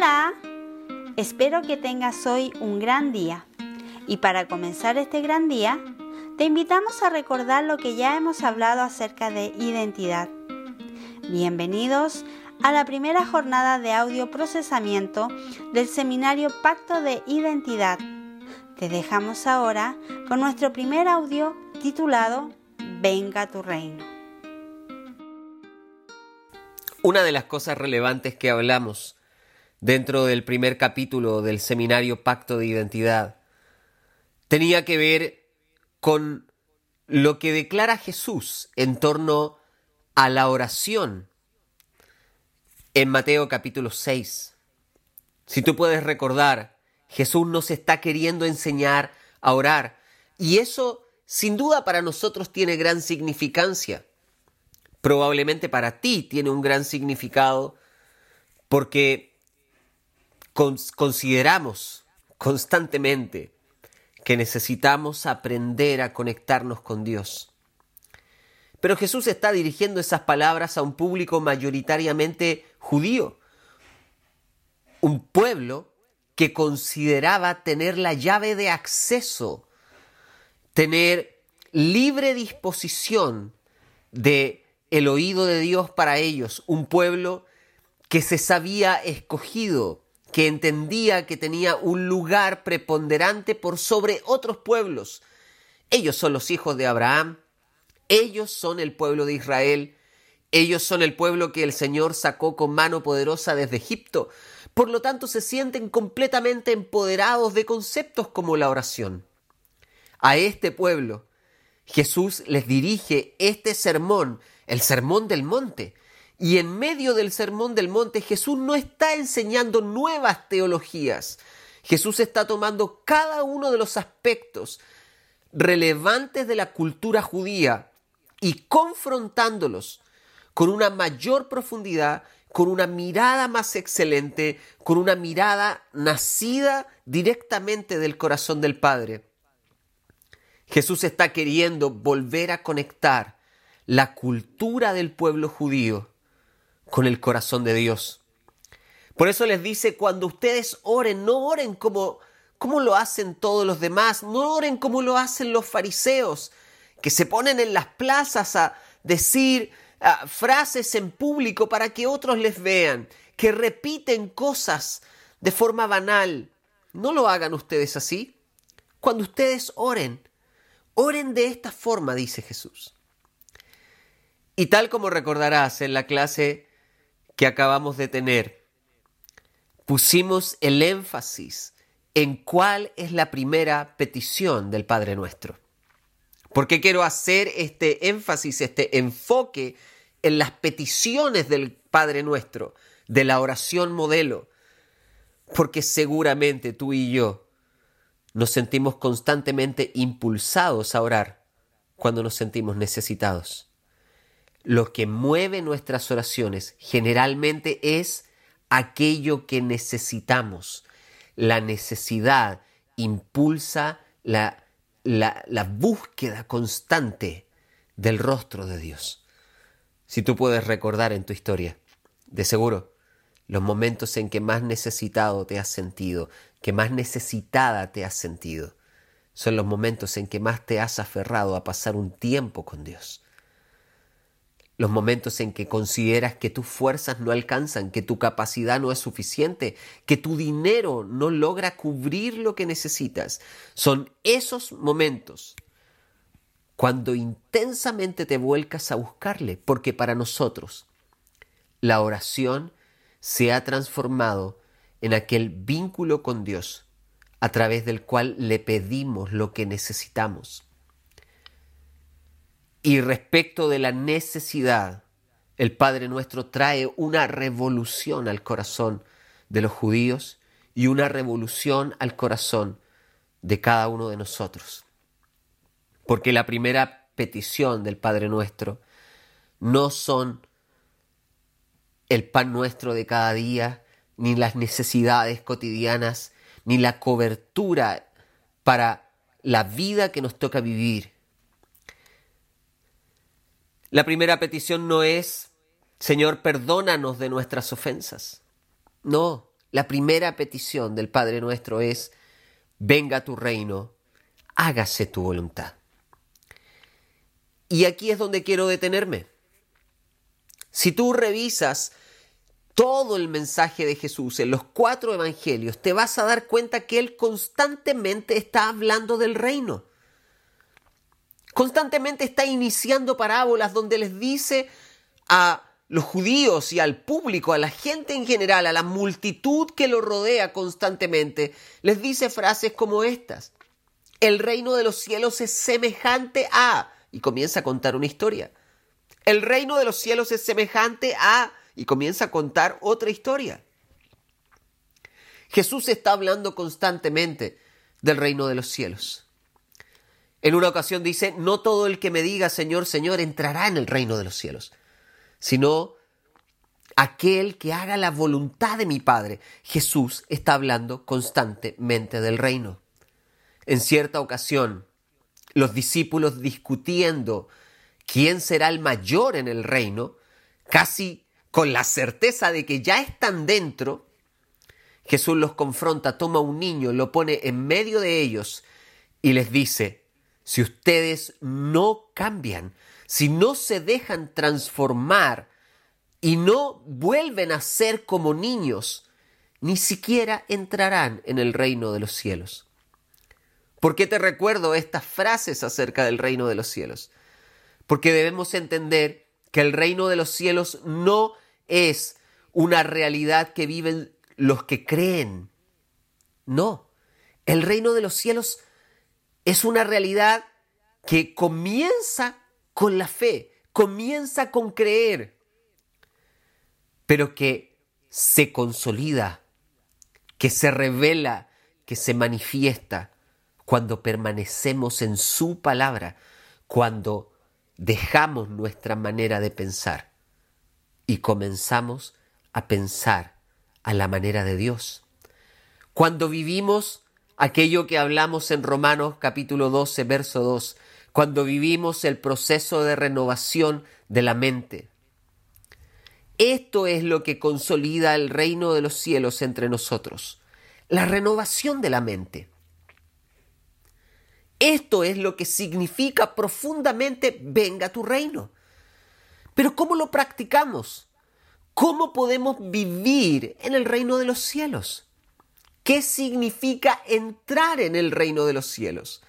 Hola, espero que tengas hoy un gran día. Y para comenzar este gran día, te invitamos a recordar lo que ya hemos hablado acerca de identidad. Bienvenidos a la primera jornada de audio procesamiento del seminario Pacto de Identidad. Te dejamos ahora con nuestro primer audio titulado Venga tu reino. Una de las cosas relevantes que hablamos dentro del primer capítulo del seminario Pacto de Identidad tenía que ver con lo que declara Jesús en torno a la oración en Mateo capítulo 6. Si tú puedes recordar, Jesús nos está queriendo enseñar a orar y eso sin duda para nosotros tiene gran significancia. Probablemente para ti tiene un gran significado porque consideramos constantemente que necesitamos aprender a conectarnos con Dios. Pero Jesús está dirigiendo esas palabras a un público mayoritariamente judío, un pueblo que consideraba tener la llave de acceso, tener libre disposición de el oído de Dios para ellos, un pueblo que se sabía escogido, que entendía que tenía un lugar preponderante por sobre otros pueblos. Ellos son los hijos de Abraham, ellos son el pueblo de Israel, ellos son el pueblo que el Señor sacó con mano poderosa desde Egipto. Por lo tanto, se sienten completamente empoderados de conceptos como la oración. A este pueblo, Jesús les dirige este sermón, el sermón del monte, y en medio del sermón del monte Jesús no está enseñando nuevas teologías. Jesús está tomando cada uno de los aspectos relevantes de la cultura judía y confrontándolos con una mayor profundidad, con una mirada más excelente, con una mirada nacida directamente del corazón del Padre. Jesús está queriendo volver a conectar la cultura del pueblo judío con el corazón de Dios. Por eso les dice, cuando ustedes oren, no oren como, como lo hacen todos los demás, no oren como lo hacen los fariseos, que se ponen en las plazas a decir frases en público para que otros les vean, que repiten cosas de forma banal. No lo hagan ustedes así. Cuando ustedes oren, oren de esta forma, dice Jesús. Y tal como recordarás en la clase que acabamos de tener, pusimos el énfasis en cuál es la primera petición del Padre nuestro. ¿Por qué quiero hacer este énfasis, este enfoque en las peticiones del Padre nuestro, de la oración modelo? Porque seguramente tú y yo nos sentimos constantemente impulsados a orar cuando nos sentimos necesitados lo que mueve nuestras oraciones generalmente es aquello que necesitamos. La necesidad impulsa la, la, búsqueda constante del rostro de Dios. Si tú puedes recordar en tu historia, de seguro, los momentos en que más necesitado te has sentido, que más necesitada te has sentido, son los momentos en que más te has aferrado a pasar un tiempo con Dios los momentos en que consideras que tus fuerzas no alcanzan, que tu capacidad no es suficiente, que tu dinero no logra cubrir lo que necesitas. Son esos momentos cuando intensamente te vuelcas a buscarle, porque para nosotros la oración se ha transformado en aquel vínculo con Dios a través del cual le pedimos lo que necesitamos. Y respecto de la necesidad, el Padre nuestro trae una revolución al corazón de los judíos y una revolución al corazón de cada uno de nosotros. Porque la primera petición del Padre nuestro no son el pan nuestro de cada día, ni las necesidades cotidianas, ni la cobertura para la vida que nos toca vivir la primera petición no es, Señor, perdónanos de nuestras ofensas. No, la primera petición del Padre nuestro es, venga tu reino, hágase tu voluntad. Y aquí es donde quiero detenerme. Si tú revisas todo el mensaje de Jesús en los cuatro evangelios, te vas a dar cuenta que Él constantemente está hablando del reino. Constantemente está iniciando parábolas donde les dice a los judíos y al público, a la gente en general, a la multitud que lo rodea constantemente, les dice frases como estas. El reino de los cielos es semejante a... y comienza a contar una historia. El reino de los cielos es semejante a... y comienza a contar otra historia. Jesús está hablando constantemente del reino de los cielos. En una ocasión dice, no todo el que me diga Señor, Señor entrará en el reino de los cielos, sino aquel que haga la voluntad de mi Padre. Jesús está hablando constantemente del reino. En cierta ocasión, los discípulos discutiendo quién será el mayor en el reino, casi con la certeza de que ya están dentro, Jesús los confronta, toma un niño, lo pone en medio de ellos y les dice, si ustedes no cambian, si no se dejan transformar y no vuelven a ser como niños, ni siquiera entrarán en el reino de los cielos. ¿Por qué te recuerdo estas frases acerca del reino de los cielos? Porque debemos entender que el reino de los cielos no es una realidad que viven los que creen. No, el reino de los cielos es una realidad que comienza con la fe, comienza con creer, pero que se consolida, que se revela, que se manifiesta cuando permanecemos en su palabra, cuando dejamos nuestra manera de pensar y comenzamos a pensar a la manera de Dios. Cuando vivimos aquello que hablamos en Romanos capítulo 12, verso 2, cuando vivimos el proceso de renovación de la mente. Esto es lo que consolida el reino de los cielos entre nosotros, la renovación de la mente. Esto es lo que significa profundamente venga tu reino. Pero ¿cómo lo practicamos? ¿Cómo podemos vivir en el reino de los cielos? ¿Qué significa entrar en el reino de los cielos?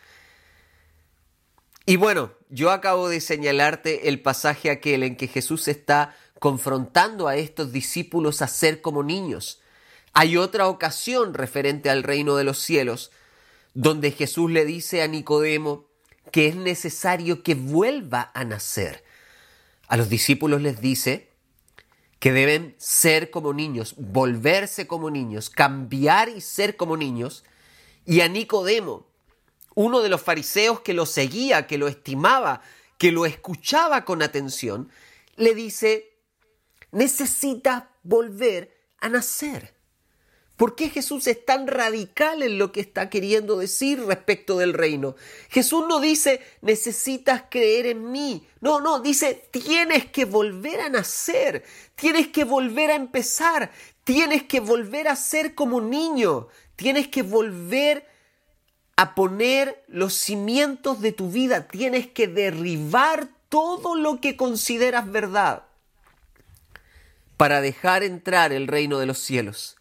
Y bueno, yo acabo de señalarte el pasaje aquel en que Jesús está confrontando a estos discípulos a ser como niños. Hay otra ocasión referente al reino de los cielos, donde Jesús le dice a Nicodemo que es necesario que vuelva a nacer. A los discípulos les dice que deben ser como niños, volverse como niños, cambiar y ser como niños. Y a Nicodemo, uno de los fariseos que lo seguía, que lo estimaba, que lo escuchaba con atención, le dice, necesita volver a nacer. ¿Por qué Jesús es tan radical en lo que está queriendo decir respecto del reino? Jesús no dice, necesitas creer en mí. No, no, dice, tienes que volver a nacer, tienes que volver a empezar, tienes que volver a ser como niño, tienes que volver a poner los cimientos de tu vida, tienes que derribar todo lo que consideras verdad para dejar entrar el reino de los cielos.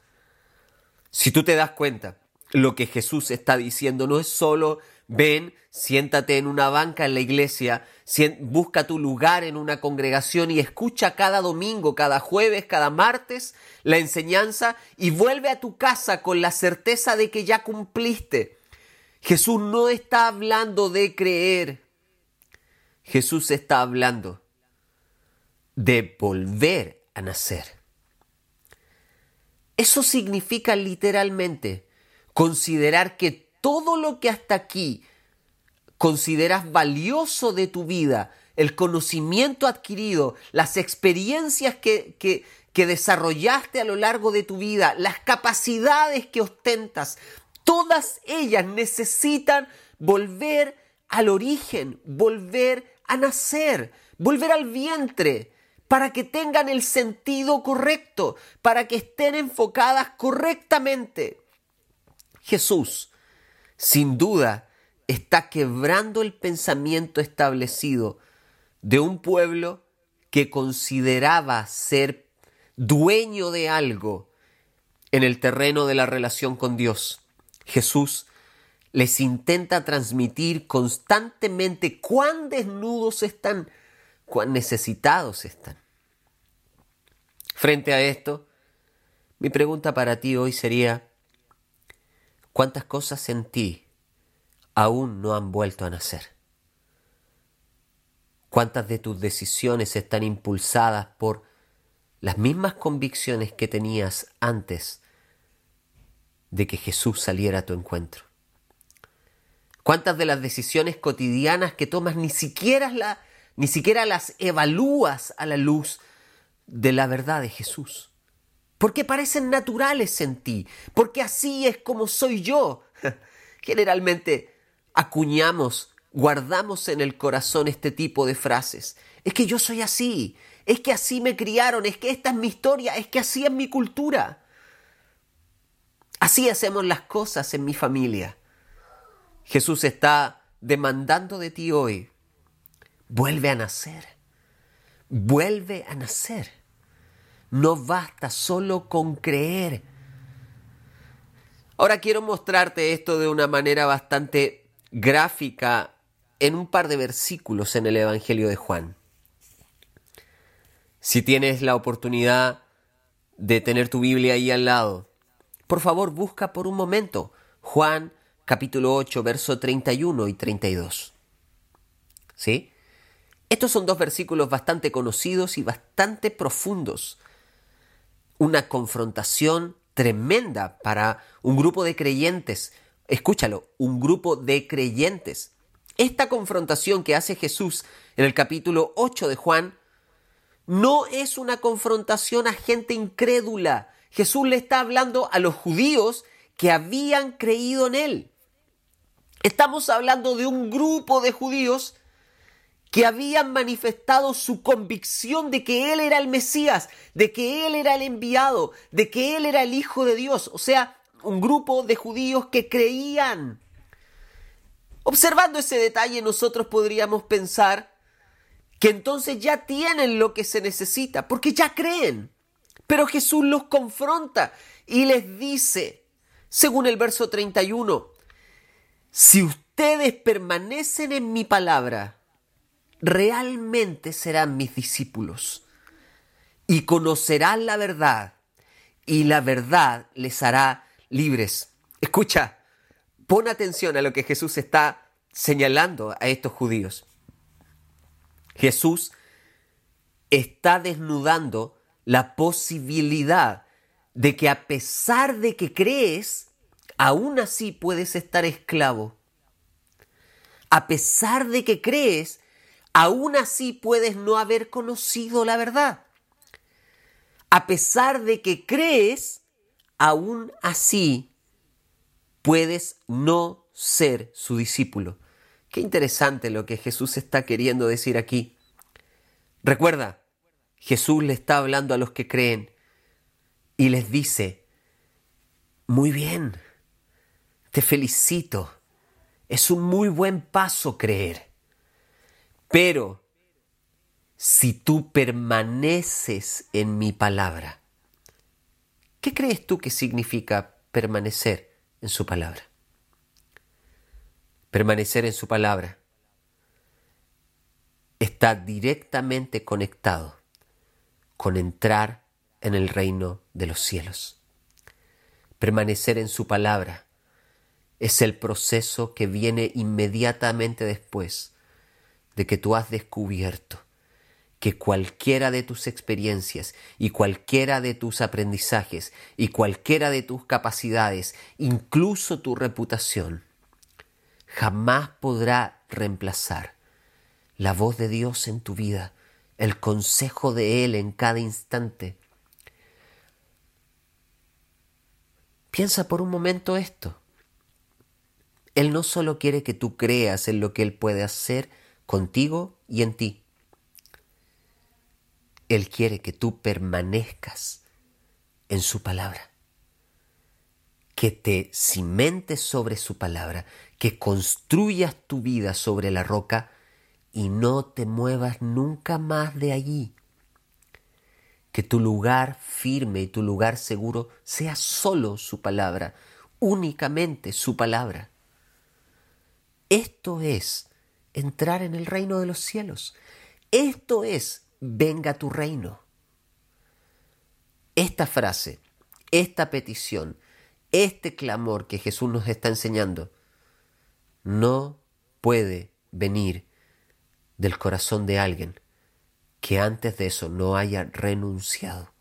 Si tú te das cuenta, lo que Jesús está diciendo no es solo ven, siéntate en una banca en la iglesia, busca tu lugar en una congregación y escucha cada domingo, cada jueves, cada martes la enseñanza y vuelve a tu casa con la certeza de que ya cumpliste Jesús no está hablando de creer. Jesús está hablando de volver a nacer. Eso significa literalmente considerar que todo lo que hasta aquí consideras valioso de tu vida, el conocimiento adquirido, las experiencias que, que, que desarrollaste a lo largo de tu vida, las capacidades que ostentas, Todas ellas necesitan volver al origen, volver a nacer, volver al vientre, para que tengan el sentido correcto, para que estén enfocadas correctamente. Jesús, sin duda, está quebrando el pensamiento establecido de un pueblo que consideraba ser dueño de algo en el terreno de la relación con Dios. Jesús les intenta transmitir constantemente cuán desnudos están, cuán necesitados están. Frente a esto, mi pregunta para ti hoy sería, ¿cuántas cosas en ti aún no han vuelto a nacer? ¿Cuántas de tus decisiones están impulsadas por las mismas convicciones que tenías antes de que Jesús saliera a tu encuentro? ¿Cuántas de las decisiones cotidianas que tomas ni siquiera, la, ni siquiera las evalúas a la luz de la verdad de Jesús? Porque parecen naturales en ti, porque así es como soy yo. Generalmente acuñamos, guardamos en el corazón este tipo de frases. Es que yo soy así, es que así me criaron, es que esta es mi historia, es que así es mi cultura. Así hacemos las cosas en mi familia. Jesús está demandando de ti hoy, vuelve a nacer, vuelve a nacer. No basta solo con creer. Ahora quiero mostrarte esto de una manera bastante gráfica en un par de versículos en el Evangelio de Juan. Si tienes la oportunidad de tener tu Biblia ahí al lado, por favor busca por un momento Juan capítulo 8, verso 31 y 32. ¿Sí? Estos son dos versículos bastante conocidos y bastante profundos. Una confrontación tremenda para un grupo de creyentes. Escúchalo, un grupo de creyentes. Esta confrontación que hace Jesús en el capítulo 8 de Juan no es una confrontación a gente incrédula. Jesús le está hablando a los judíos que habían creído en él. Estamos hablando de un grupo de judíos que habían manifestado su convicción de que Él era el Mesías, de que Él era el enviado, de que Él era el Hijo de Dios. O sea, un grupo de judíos que creían. Observando ese detalle, nosotros podríamos pensar que entonces ya tienen lo que se necesita, porque ya creen. Pero Jesús los confronta y les dice, según el verso 31, si ustedes permanecen en mi palabra, realmente serán mis discípulos y conocerán la verdad y la verdad les hará libres. Escucha, pon atención a lo que Jesús está señalando a estos judíos. Jesús está desnudando la posibilidad de que a pesar de que crees, aún así puedes estar esclavo. A pesar de que crees, aún así puedes no haber conocido la verdad. A pesar de que crees, aún así puedes no ser su discípulo. Qué interesante lo que Jesús está queriendo decir aquí. Recuerda, Jesús le está hablando a los que creen y les dice, muy bien, te felicito. Es un muy buen paso creer. Pero si tú permaneces en mi palabra, ¿qué crees tú que significa permanecer en su palabra? Permanecer en su palabra está directamente conectado con entrar en el reino de los cielos. Permanecer en su palabra es el proceso que viene inmediatamente después de que tú has descubierto que cualquiera de tus experiencias y cualquiera de tus aprendizajes y cualquiera de tus capacidades, incluso tu reputación, jamás podrá reemplazar la voz de Dios en tu vida, el consejo de Él en cada instante. Piensa por un momento esto. Él no solo quiere que tú creas en lo que Él puede hacer contigo y en ti. Él quiere que tú permanezcas en su palabra, que te cimentes sobre su palabra, que construyas tu vida sobre la roca y no te muevas nunca más de allí. Que tu lugar firme y tu lugar seguro sea solo su palabra, únicamente su palabra. Esto es entrar en el reino de los cielos. Esto es venga tu reino. Esta frase, esta petición, este clamor que Jesús nos está enseñando, no puede venir del corazón de alguien que antes de eso no haya renunciado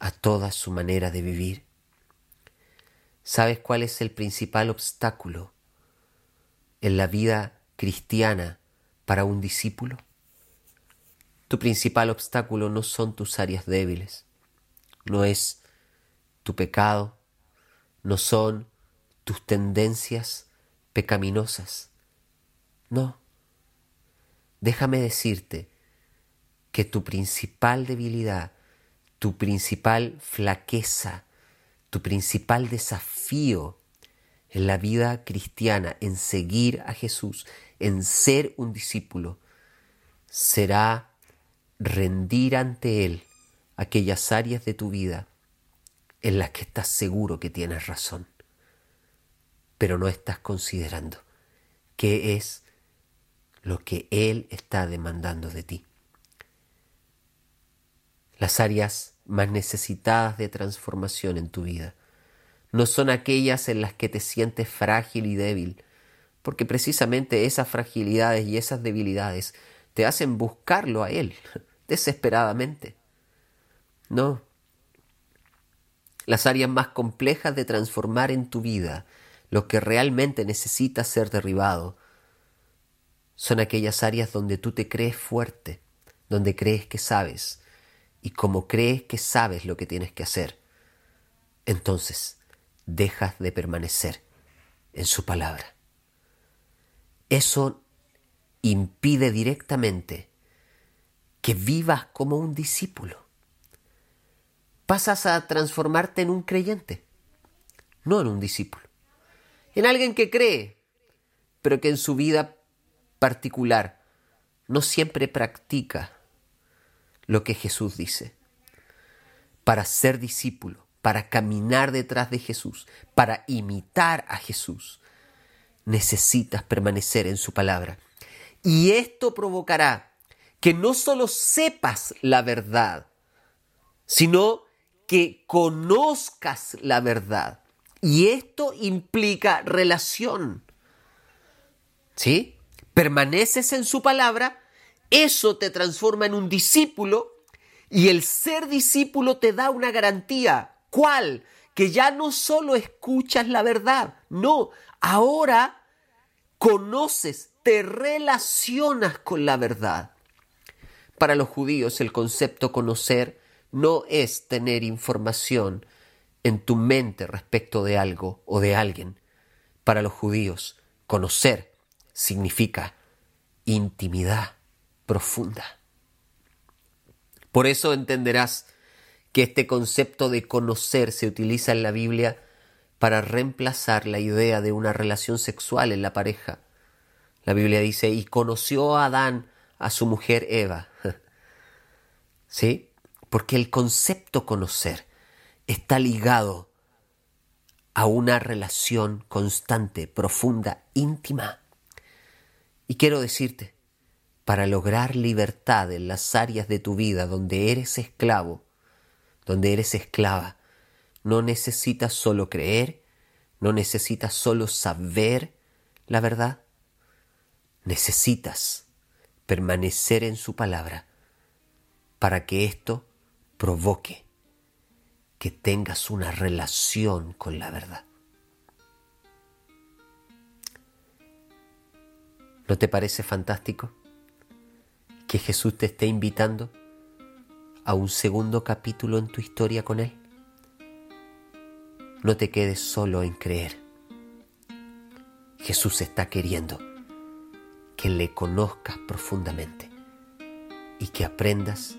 a toda su manera de vivir. ¿Sabes cuál es el principal obstáculo en la vida cristiana para un discípulo? Tu principal obstáculo no son tus áreas débiles, no es tu pecado, no son tus tendencias pecaminosas. No. Déjame decirte que tu principal debilidad, tu principal flaqueza, tu principal desafío en la vida cristiana, en seguir a Jesús, en ser un discípulo, será rendir ante Él aquellas áreas de tu vida en las que estás seguro que tienes razón, pero no estás considerando qué es lo que Él está demandando de ti. Las áreas más necesitadas de transformación en tu vida no son aquellas en las que te sientes frágil y débil, porque precisamente esas fragilidades y esas debilidades te hacen buscarlo a Él desesperadamente. No. Las áreas más complejas de transformar en tu vida, lo que realmente necesita ser derribado, son aquellas áreas donde tú te crees fuerte, donde crees que sabes, y como crees que sabes lo que tienes que hacer, entonces dejas de permanecer en su palabra. Eso impide directamente que vivas como un discípulo. Pasas a transformarte en un creyente, no en un discípulo, en alguien que cree, pero que en su vida particular no siempre practica lo que Jesús dice. Para ser discípulo, para caminar detrás de Jesús, para imitar a Jesús, necesitas permanecer en su palabra. Y esto provocará que no solo sepas la verdad, sino que conozcas la verdad. Y esto implica relación. ¿Sí? permaneces en su palabra, eso te transforma en un discípulo y el ser discípulo te da una garantía. ¿Cuál? Que ya no solo escuchas la verdad, no, ahora conoces, te relacionas con la verdad. Para los judíos el concepto conocer no es tener información en tu mente respecto de algo o de alguien. Para los judíos, conocer significa intimidad profunda. Por eso entenderás que este concepto de conocer se utiliza en la Biblia para reemplazar la idea de una relación sexual en la pareja. La Biblia dice, y conoció a Adán a su mujer Eva. ¿Sí? Porque el concepto conocer está ligado a una relación constante, profunda, íntima. Y quiero decirte, para lograr libertad en las áreas de tu vida donde eres esclavo, donde eres esclava, no necesitas solo creer, no necesitas solo saber la verdad, necesitas permanecer en su palabra para que esto provoque que tengas una relación con la verdad. ¿No te parece fantástico que Jesús te esté invitando a un segundo capítulo en tu historia con Él? No te quedes solo en creer. Jesús está queriendo que le conozcas profundamente y que aprendas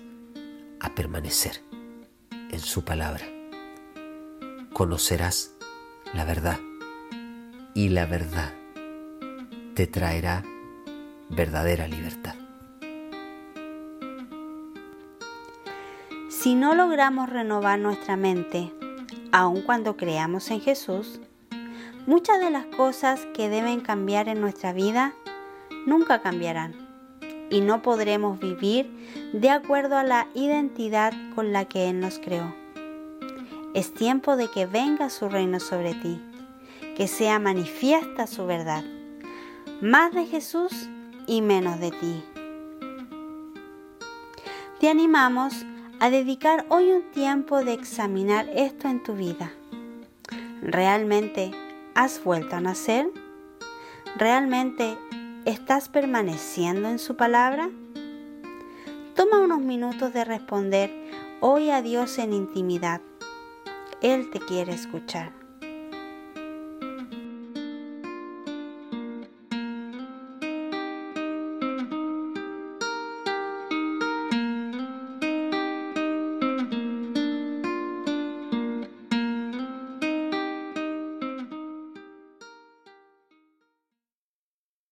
a permanecer en su palabra. Conocerás la verdad y la verdad te traerá verdadera libertad. Si no logramos renovar nuestra mente, aun cuando creamos en Jesús, muchas de las cosas que deben cambiar en nuestra vida nunca cambiarán y no podremos vivir de acuerdo a la identidad con la que Él nos creó. Es tiempo de que venga su reino sobre ti, que sea manifiesta su verdad, más de Jesús y menos de ti. Te animamos a dedicar hoy un tiempo de examinar esto en tu vida. ¿Realmente has vuelto a nacer? ¿Realmente estás permaneciendo en su palabra? Toma unos minutos de responder hoy a Dios en intimidad. Él te quiere escuchar.